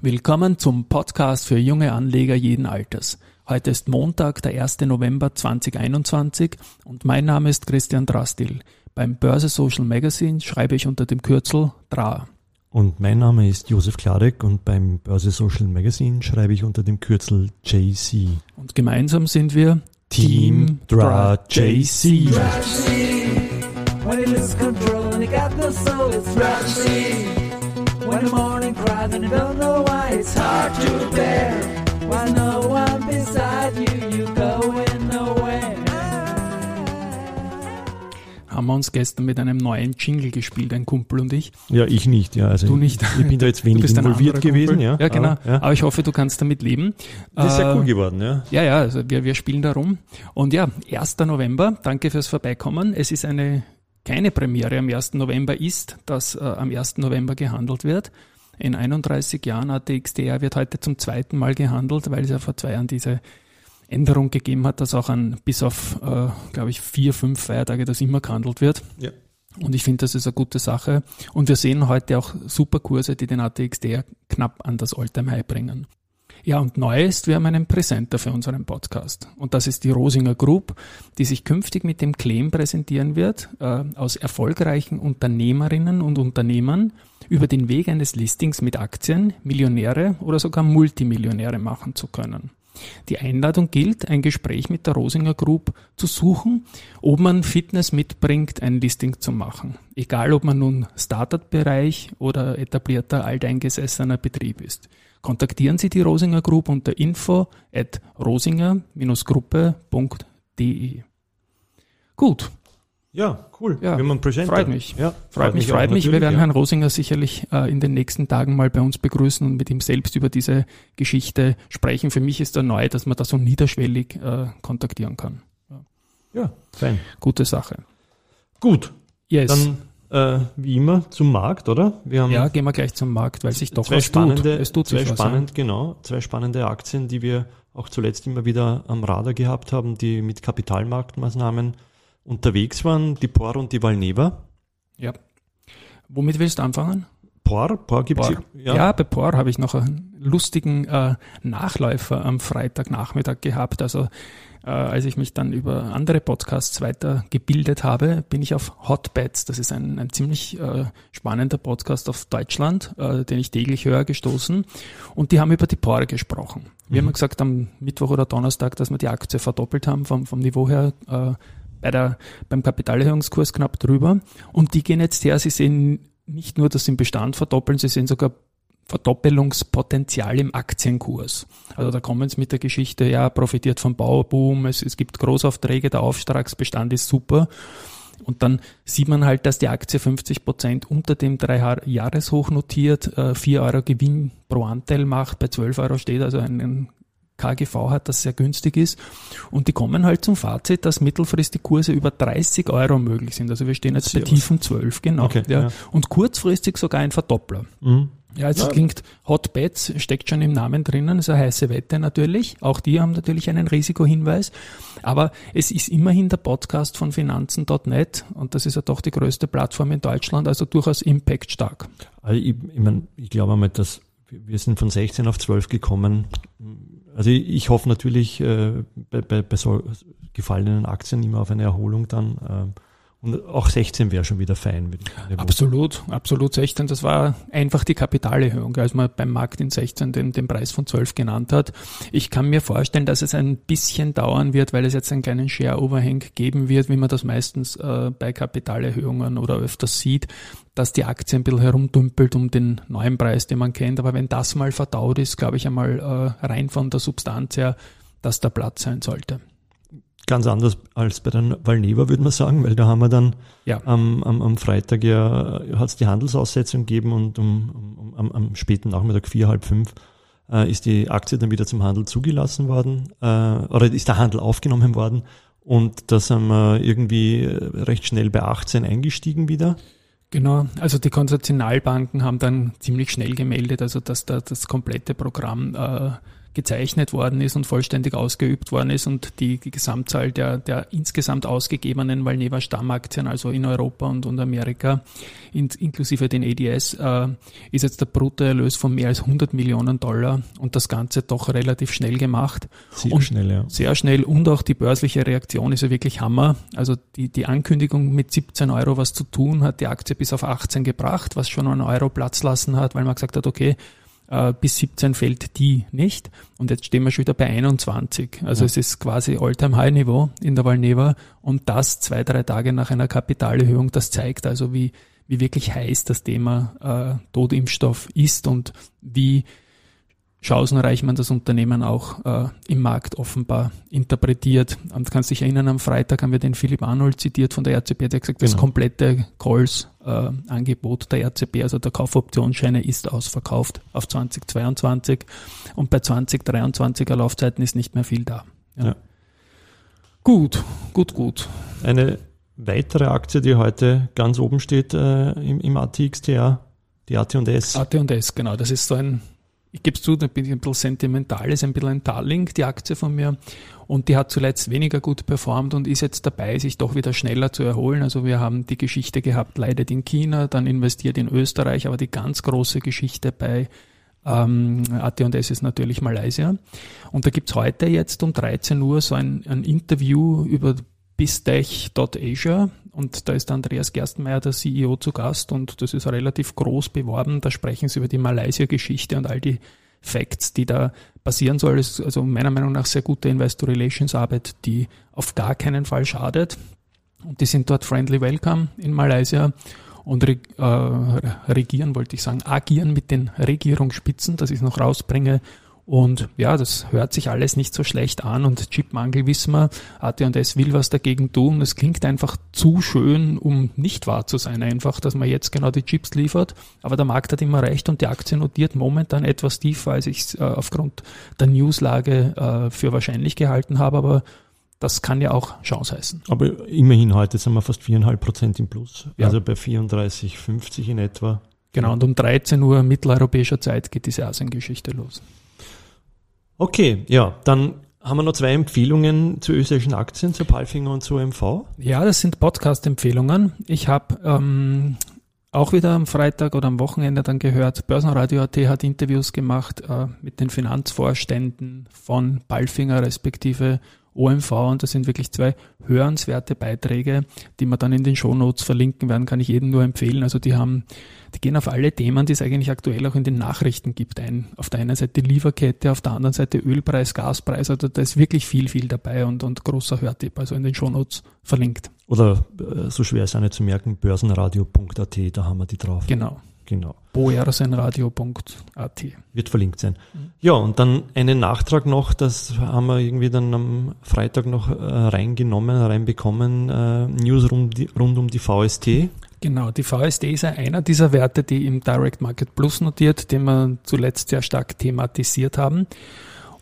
Willkommen zum Podcast für junge Anleger jeden Alters. Heute ist Montag, der 1. November 2021 und mein Name ist Christian Drastil. Beim Börse Social Magazine schreibe ich unter dem Kürzel DRA. Und mein Name ist Josef Klarek und beim Börse Social Magazine schreibe ich unter dem Kürzel JC. Und gemeinsam sind wir Team DRA JC. When When the morning cries and you don't know why, it's hard to bear. While no one beside you, you going nowhere. Haben wir uns gestern mit einem neuen Jingle gespielt, ein Kumpel und ich. Ja, ich nicht, ja. Also Du nicht. Ich bin da jetzt wenig involviert gewesen, ja. Ja, genau. Aber, ja. Aber ich hoffe, du kannst damit leben. Das ist sehr Äh, cool geworden, ja. Ja, ja, also wir, wir spielen da rum. Und ja, 1. November, danke fürs Vorbeikommen. Es ist eine keine Premiere am 1. November ist, dass äh, am 1. November gehandelt wird. In 31 Jahren ATXDR wird heute zum zweiten Mal gehandelt, weil es ja vor zwei Jahren diese Änderung gegeben hat, dass auch an bis auf, äh, glaube ich, vier, fünf Feiertage das immer gehandelt wird. Ja. Und ich finde, das ist eine gute Sache. Und wir sehen heute auch super Kurse, die den ATXDR knapp an das Alltime High bringen. Ja, und neu ist, wir haben einen Präsenter für unseren Podcast. Und das ist die Rosinger Group, die sich künftig mit dem Claim präsentieren wird, äh, aus erfolgreichen Unternehmerinnen und Unternehmern über den Weg eines Listings mit Aktien Millionäre oder sogar Multimillionäre machen zu können. Die Einladung gilt, ein Gespräch mit der Rosinger Group zu suchen, ob man Fitness mitbringt, ein Listing zu machen. Egal, ob man nun Startup-Bereich oder etablierter alteingesessener Betrieb ist. Kontaktieren Sie die Rosinger Group unter info at rosinger-gruppe.de. Gut, Ja, cool. Ja, haben einen Presenter. freut mich. Ja, freut mich, auch freut mich. Wir werden ja. Herrn Rosinger sicherlich äh, in den nächsten Tagen mal bei uns begrüßen und mit ihm selbst über diese Geschichte sprechen. Für mich ist er neu, dass man da so niederschwellig äh, kontaktieren kann. Ja, fein. Gute Sache. Gut, Yes. dann äh, wie immer zum Markt, oder? Wir haben ja, gehen wir gleich zum Markt, weil sich doch zwei was spannende, tut. Es tut zwei sich was. spannend, genau, zwei spannende Aktien, die wir auch zuletzt immer wieder am Radar gehabt haben, die mit Kapitalmarktmaßnahmen unterwegs waren, die POR und die Valneva. Ja. Womit willst du anfangen? POR, POR gibt es POR. Ja. bei POR habe ich noch einen lustigen äh, Nachläufer am Freitagnachmittag gehabt. Also äh, als ich mich dann über andere Podcasts weiter gebildet habe, bin ich auf Hotbets. Das ist ein, ein ziemlich äh, spannender Podcast auf Deutschland, äh, den ich täglich höre, gestoßen. Und die haben über die POR gesprochen. Wir haben ja gesagt am Mittwoch oder Donnerstag, dass wir die Aktie verdoppelt haben vom, vom Niveau her. Äh, bei der, beim Kapitalerhöhungskurs knapp drüber. Und die gehen jetzt her, sie sehen nicht nur, dass sie im Bestand verdoppeln, sie sehen sogar Verdoppelungspotenzial im Aktienkurs. Also da kommen sie mit der Geschichte, ja, profitiert vom Bauboom, es, es gibt Großaufträge, der Auftragsbestand ist super. Und dann sieht man halt, dass die Aktie 50 Prozent unter dem Drei-Jahres-Hoch notiert, äh, 4 Euro Gewinn pro Anteil macht, bei 12 Euro steht, also ein, ein KGV hat, das sehr günstig ist. Und die kommen halt zum Fazit, dass mittelfristig Kurse über 30 Euro möglich sind. Also wir stehen jetzt bei tiefen 12, genau. Okay, ja. ja. Und kurzfristig sogar ein Verdoppler. Mhm. Ja, es Ja. klingt Hot Bets, steckt schon im Namen drinnen, ist eine heiße Wette natürlich. Auch die haben natürlich einen Risikohinweis. Aber es ist immerhin der Podcast von Finanzen.net und das ist ja doch die größte Plattform in Deutschland, also durchaus impactstark. Also ich, ich, mein, ich glaube einmal, dass wir sind von 16 auf 12 gekommen. Also ich, ich hoffe natürlich äh, bei, bei, bei so gefallenen Aktien immer auf eine Erholung dann. ähm, und auch 16 wäre schon wieder fein. Absolut, absolut 16. Das war einfach die Kapitalerhöhung, als man beim Markt in 16 den, den Preis von 12 genannt hat. Ich kann mir vorstellen, dass es ein bisschen dauern wird, weil es jetzt einen kleinen Share-Overhang geben wird, wie man das meistens äh, bei Kapitalerhöhungen oder öfters sieht, dass die Aktie ein bisschen herumdümpelt um den neuen Preis, den man kennt. Aber wenn das mal verdaut ist, glaube ich einmal äh, rein von der Substanz her, dass der Platz sein sollte. Ganz anders als bei der Valneva, würde man sagen, weil da haben wir dann Ja. am, am, am Freitag ja, hat es die Handelsaussetzung gegeben und um, um, am, am späten Nachmittag vier, halb fünf äh, ist die Aktie dann wieder zum Handel zugelassen worden äh, oder ist der Handel aufgenommen worden und da sind wir irgendwie recht schnell bei 18 eingestiegen wieder. Genau, also die Konsortialbanken haben dann ziemlich schnell gemeldet, also dass da das komplette Programm äh, gezeichnet worden ist und vollständig ausgeübt worden ist und die, die Gesamtzahl der, der insgesamt ausgegebenen Valneva Stammaktien, also in Europa und, und Amerika, in, inklusive den ADS, äh, ist jetzt der Bruttoerlös von mehr als 100 Millionen Dollar und das Ganze doch relativ schnell gemacht. Sehr und schnell, ja. Sehr schnell und auch die börsliche Reaktion ist ja wirklich Hammer. Also die, die Ankündigung mit 17 Euro was zu tun, hat die Aktie bis auf 18 gebracht, was schon einen Euro Platz lassen hat, weil man gesagt hat, okay, äh, bis 17 fällt die nicht. Und jetzt stehen wir schon wieder bei 21. Also ja. es ist quasi All-Time-High-Niveau in der Valneva und das zwei, drei Tage nach einer Kapitalerhöhung. Das zeigt also, wie, wie wirklich heiß das Thema äh, Totimpfstoff ist und wie chancenreich man das Unternehmen auch äh, im Markt offenbar interpretiert. Und kannst dich erinnern, am Freitag haben wir den Philipp Arnold zitiert von der RCB, der hat gesagt, genau. das komplette Calls-Angebot äh, der RCB, also der Kaufoptionsscheine, ist ausverkauft auf 2022 und bei 2023er Laufzeiten ist nicht mehr viel da. Ja. Ja. Gut, gut, gut. Eine weitere Aktie, die heute ganz oben steht äh, im, im ATXTA, die AT&S. AT&S, genau. Das ist so ein ich gebe es zu, da bin ich ein bisschen sentimental, ist ein bisschen ein Darling, die Aktie von mir. Und die hat zuletzt weniger gut performt und ist jetzt dabei, sich doch wieder schneller zu erholen. Also wir haben die Geschichte gehabt, leidet in China, dann investiert in Österreich, aber die ganz große Geschichte bei ähm, AT&S ist natürlich Malaysia. Und da gibt's heute jetzt um 13 Uhr so ein, ein Interview über bistech.asia und da ist Andreas Gerstenmeier, der CEO, zu Gast und das ist relativ groß beworben. Da sprechen sie über die Malaysia-Geschichte und all die Facts, die da passieren soll. Das ist also meiner Meinung nach sehr gute Investor Relations Arbeit, die auf gar keinen Fall schadet. Und die sind dort friendly welcome in Malaysia und äh, regieren, wollte ich sagen, agieren mit den Regierungsspitzen, dass ich es noch rausbringe und ja, das hört sich alles nicht so schlecht an und Chipmangel wissen wir, AT&S will was dagegen tun. Es klingt einfach zu schön, um nicht wahr zu sein einfach, dass man jetzt genau die Chips liefert. Aber der Markt hat immer recht und die Aktie notiert momentan etwas tiefer, als ich es äh, aufgrund der Newslage äh, für wahrscheinlich gehalten habe. Aber das kann ja auch Chance heißen. Aber immerhin heute sind wir fast viereinhalb Prozent im Plus. Ja. Also bei 34,50 in etwa. Genau, und um 13 Uhr mitteleuropäischer Zeit geht diese Asiengeschichte los. Okay, ja, dann haben wir noch zwei Empfehlungen zu österreichischen Aktien, zu Palfinger und zu MV. Ja, das sind Podcast-Empfehlungen. Ich habe ähm, auch wieder am Freitag oder am Wochenende dann gehört, Börsenradio.at hat Interviews gemacht äh, mit den Finanzvorständen von Palfinger respektive OMV und das sind wirklich zwei hörenswerte Beiträge, die wir dann in den Shownotes verlinken werden, kann ich jedem nur empfehlen. Also die haben, die gehen auf alle Themen, die es eigentlich aktuell auch in den Nachrichten gibt ein. Auf der einen Seite Lieferkette, auf der anderen Seite Ölpreis, Gaspreis, also da ist wirklich viel, viel dabei und, und großer Hörtipp, also in den Shownotes verlinkt. Oder äh, so schwer ist auch nicht zu merken, börsenradio.at, da haben wir die drauf. Genau. Genau. boersenradio.at. Wird verlinkt sein. Mhm. Ja, und dann einen Nachtrag noch, das haben wir irgendwie dann am Freitag noch äh, reingenommen, reinbekommen, äh, News rund, rund um die VST. Genau, die VST ist einer dieser Werte, die im Direct Market Plus notiert, den wir zuletzt sehr stark thematisiert haben.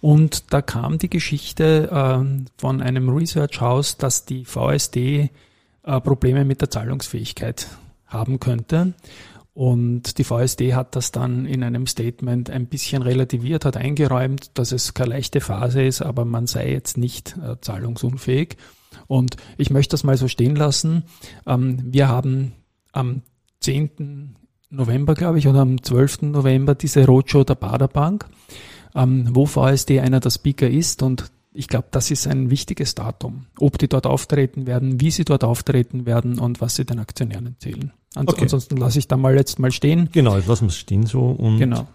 Und da kam die Geschichte äh, von einem Research House, dass die VSD äh, Probleme mit der Zahlungsfähigkeit haben könnte. Und die VSD hat das dann in einem Statement ein bisschen relativiert, hat eingeräumt, dass es keine leichte Phase ist, aber man sei jetzt nicht äh, zahlungsunfähig. Und ich möchte das mal so stehen lassen. Ähm, wir haben am 10. November, glaube ich, oder am 12. November diese Roadshow der Baderbank, ähm, wo VSD einer der Speaker ist und ich glaube, das ist ein wichtiges Datum, ob die dort auftreten werden, wie sie dort auftreten werden und was sie den Aktionären erzählen. Ans okay. Ansonsten lasse ich da mal jetzt mal stehen. Genau, jetzt lassen wir es stehen so. Und genau.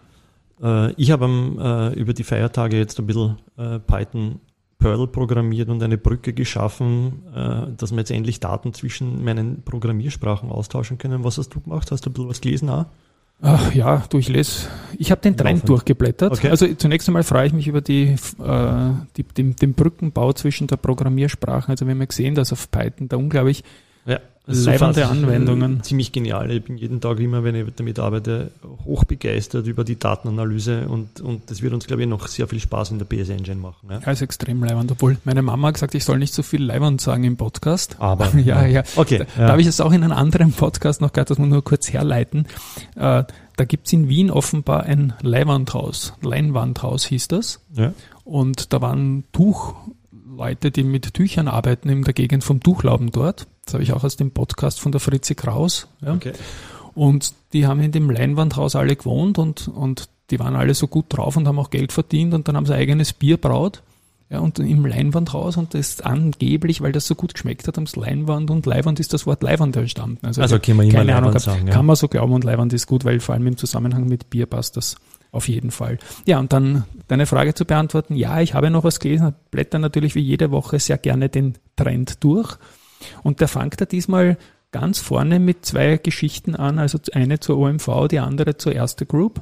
Äh, ich habe äh, über die Feiertage jetzt ein bisschen äh, Python Perl programmiert und eine Brücke geschaffen, äh, dass wir jetzt endlich Daten zwischen meinen Programmiersprachen austauschen können. Was hast du gemacht? Hast du ein bisschen was gelesen auch? Ach, ja, du, ich lese. Ich habe den Trend durchgeblättert. Okay. Also zunächst einmal freue ich mich über die, äh, die, den, den Brückenbau zwischen der Programmiersprachen. Also wir haben ja gesehen, dass auf Python da unglaublich ja. Also Leibende äh, Anwendungen. Ziemlich genial. Ich bin jeden Tag immer, wenn ich damit arbeite, hochbegeistert über die Datenanalyse und, und das wird uns, glaube ich, noch sehr viel Spaß in der PS Engine machen. Ja? Ja, ist extrem leibend. Obwohl meine Mama hat gesagt, ich soll nicht so viel leibend sagen im Podcast. Aber, ja, ja. Okay. Da, ja. da habe ich es auch in einem anderen Podcast noch gehabt, das muss man nur kurz herleiten. Äh, da gibt's in Wien offenbar ein Leinwandhaus. Leinwandhaus hieß das. ja. Und da waren Tuchleute, die mit Tüchern arbeiten in der Gegend vom Tuchlauben dort. Das habe ich auch aus dem Podcast von der Fritzi Kraus. Ja. Okay. Und die haben in dem Leinwandhaus alle gewohnt und, und die waren alle so gut drauf und haben auch Geld verdient und dann haben sie eigenes Bier braut. Ja, und im Leinwandhaus und das angeblich, weil das so gut geschmeckt hat, haben sie Leinwand und Leiwand ist das Wort Leiwand entstanden. Also können wir immer keine Ahnung, Leinwand sagen, ja. kann man so glauben und Leiwand ist gut, weil vor allem im Zusammenhang mit Bier passt das auf jeden Fall. Ja, und dann deine Frage zu beantworten. Ja, ich habe noch was gelesen, blätter natürlich wie jede Woche sehr gerne den Trend durch. Und der fängt da diesmal ganz vorne mit zwei Geschichten an, also eine zur OMV, die andere zur Erste Group.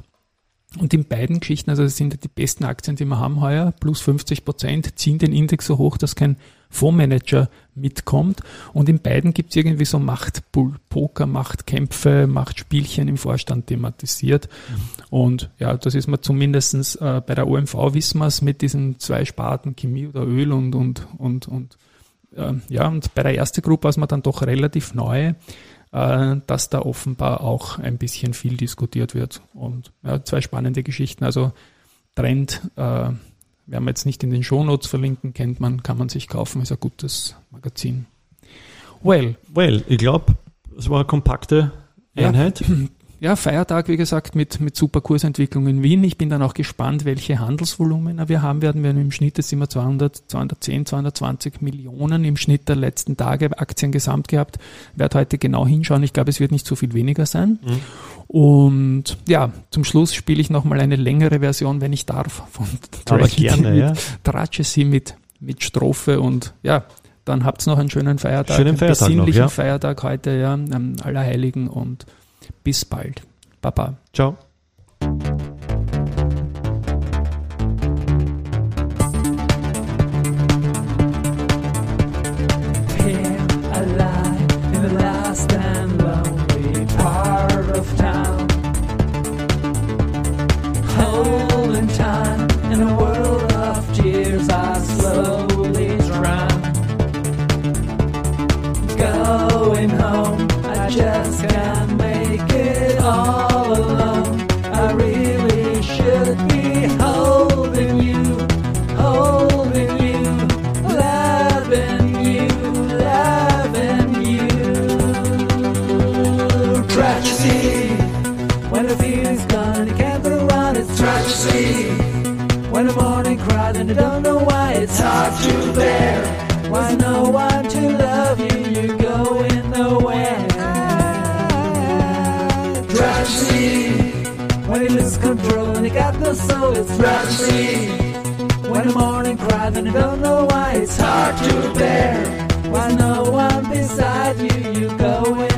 Und in beiden Geschichten, also das sind die besten Aktien, die wir haben heuer, plus 50 Prozent, ziehen den Index so hoch, dass kein Fondsmanager mitkommt. Und in beiden gibt es irgendwie so Machtpoker, Machtkämpfe, Machtspielchen im Vorstand thematisiert. Und ja, das ist mir zumindestens äh, bei der OMV wissen wir es mit diesen zwei Sparten, Chemie oder Öl und, und, und, und äh, ja, und bei der ersten Gruppe war mir dann doch relativ neu, äh, dass da offenbar auch ein bisschen viel diskutiert wird. Und ja, zwei spannende Geschichten. Also Trend, äh, werden wir jetzt nicht in den Shownotes verlinken, kennt man, kann man sich kaufen, ist ein gutes Magazin. Well, Well, ich glaube, es war eine kompakte. Einheit. ja, Feiertag, wie gesagt, mit, mit super Kursentwicklung in Wien. Ich bin dann auch gespannt, welche Handelsvolumina wir haben werden. Wir haben im Schnitt jetzt immer 200, 210, 220 Millionen im Schnitt der letzten Tage Aktien gesamt gehabt. Werde heute genau hinschauen. Ich glaube, es wird nicht so viel weniger sein. Mhm. Und ja, zum Schluss spiele ich nochmal eine längere Version, wenn ich darf, von Tragedy gerne, mit, ja. Tragedy mit, mit Strophe und ja, dann habt's noch einen schönen Feiertag, Schönen einen Feiertag noch, besinnlichen ja. Feiertag heute, ja, am Allerheiligen und bis bald. Baba. Ciao. When you lose control and you got no soul, it's tragedy. When the morning cries and you don't know why, it's hard to bear. Why no one beside you, you going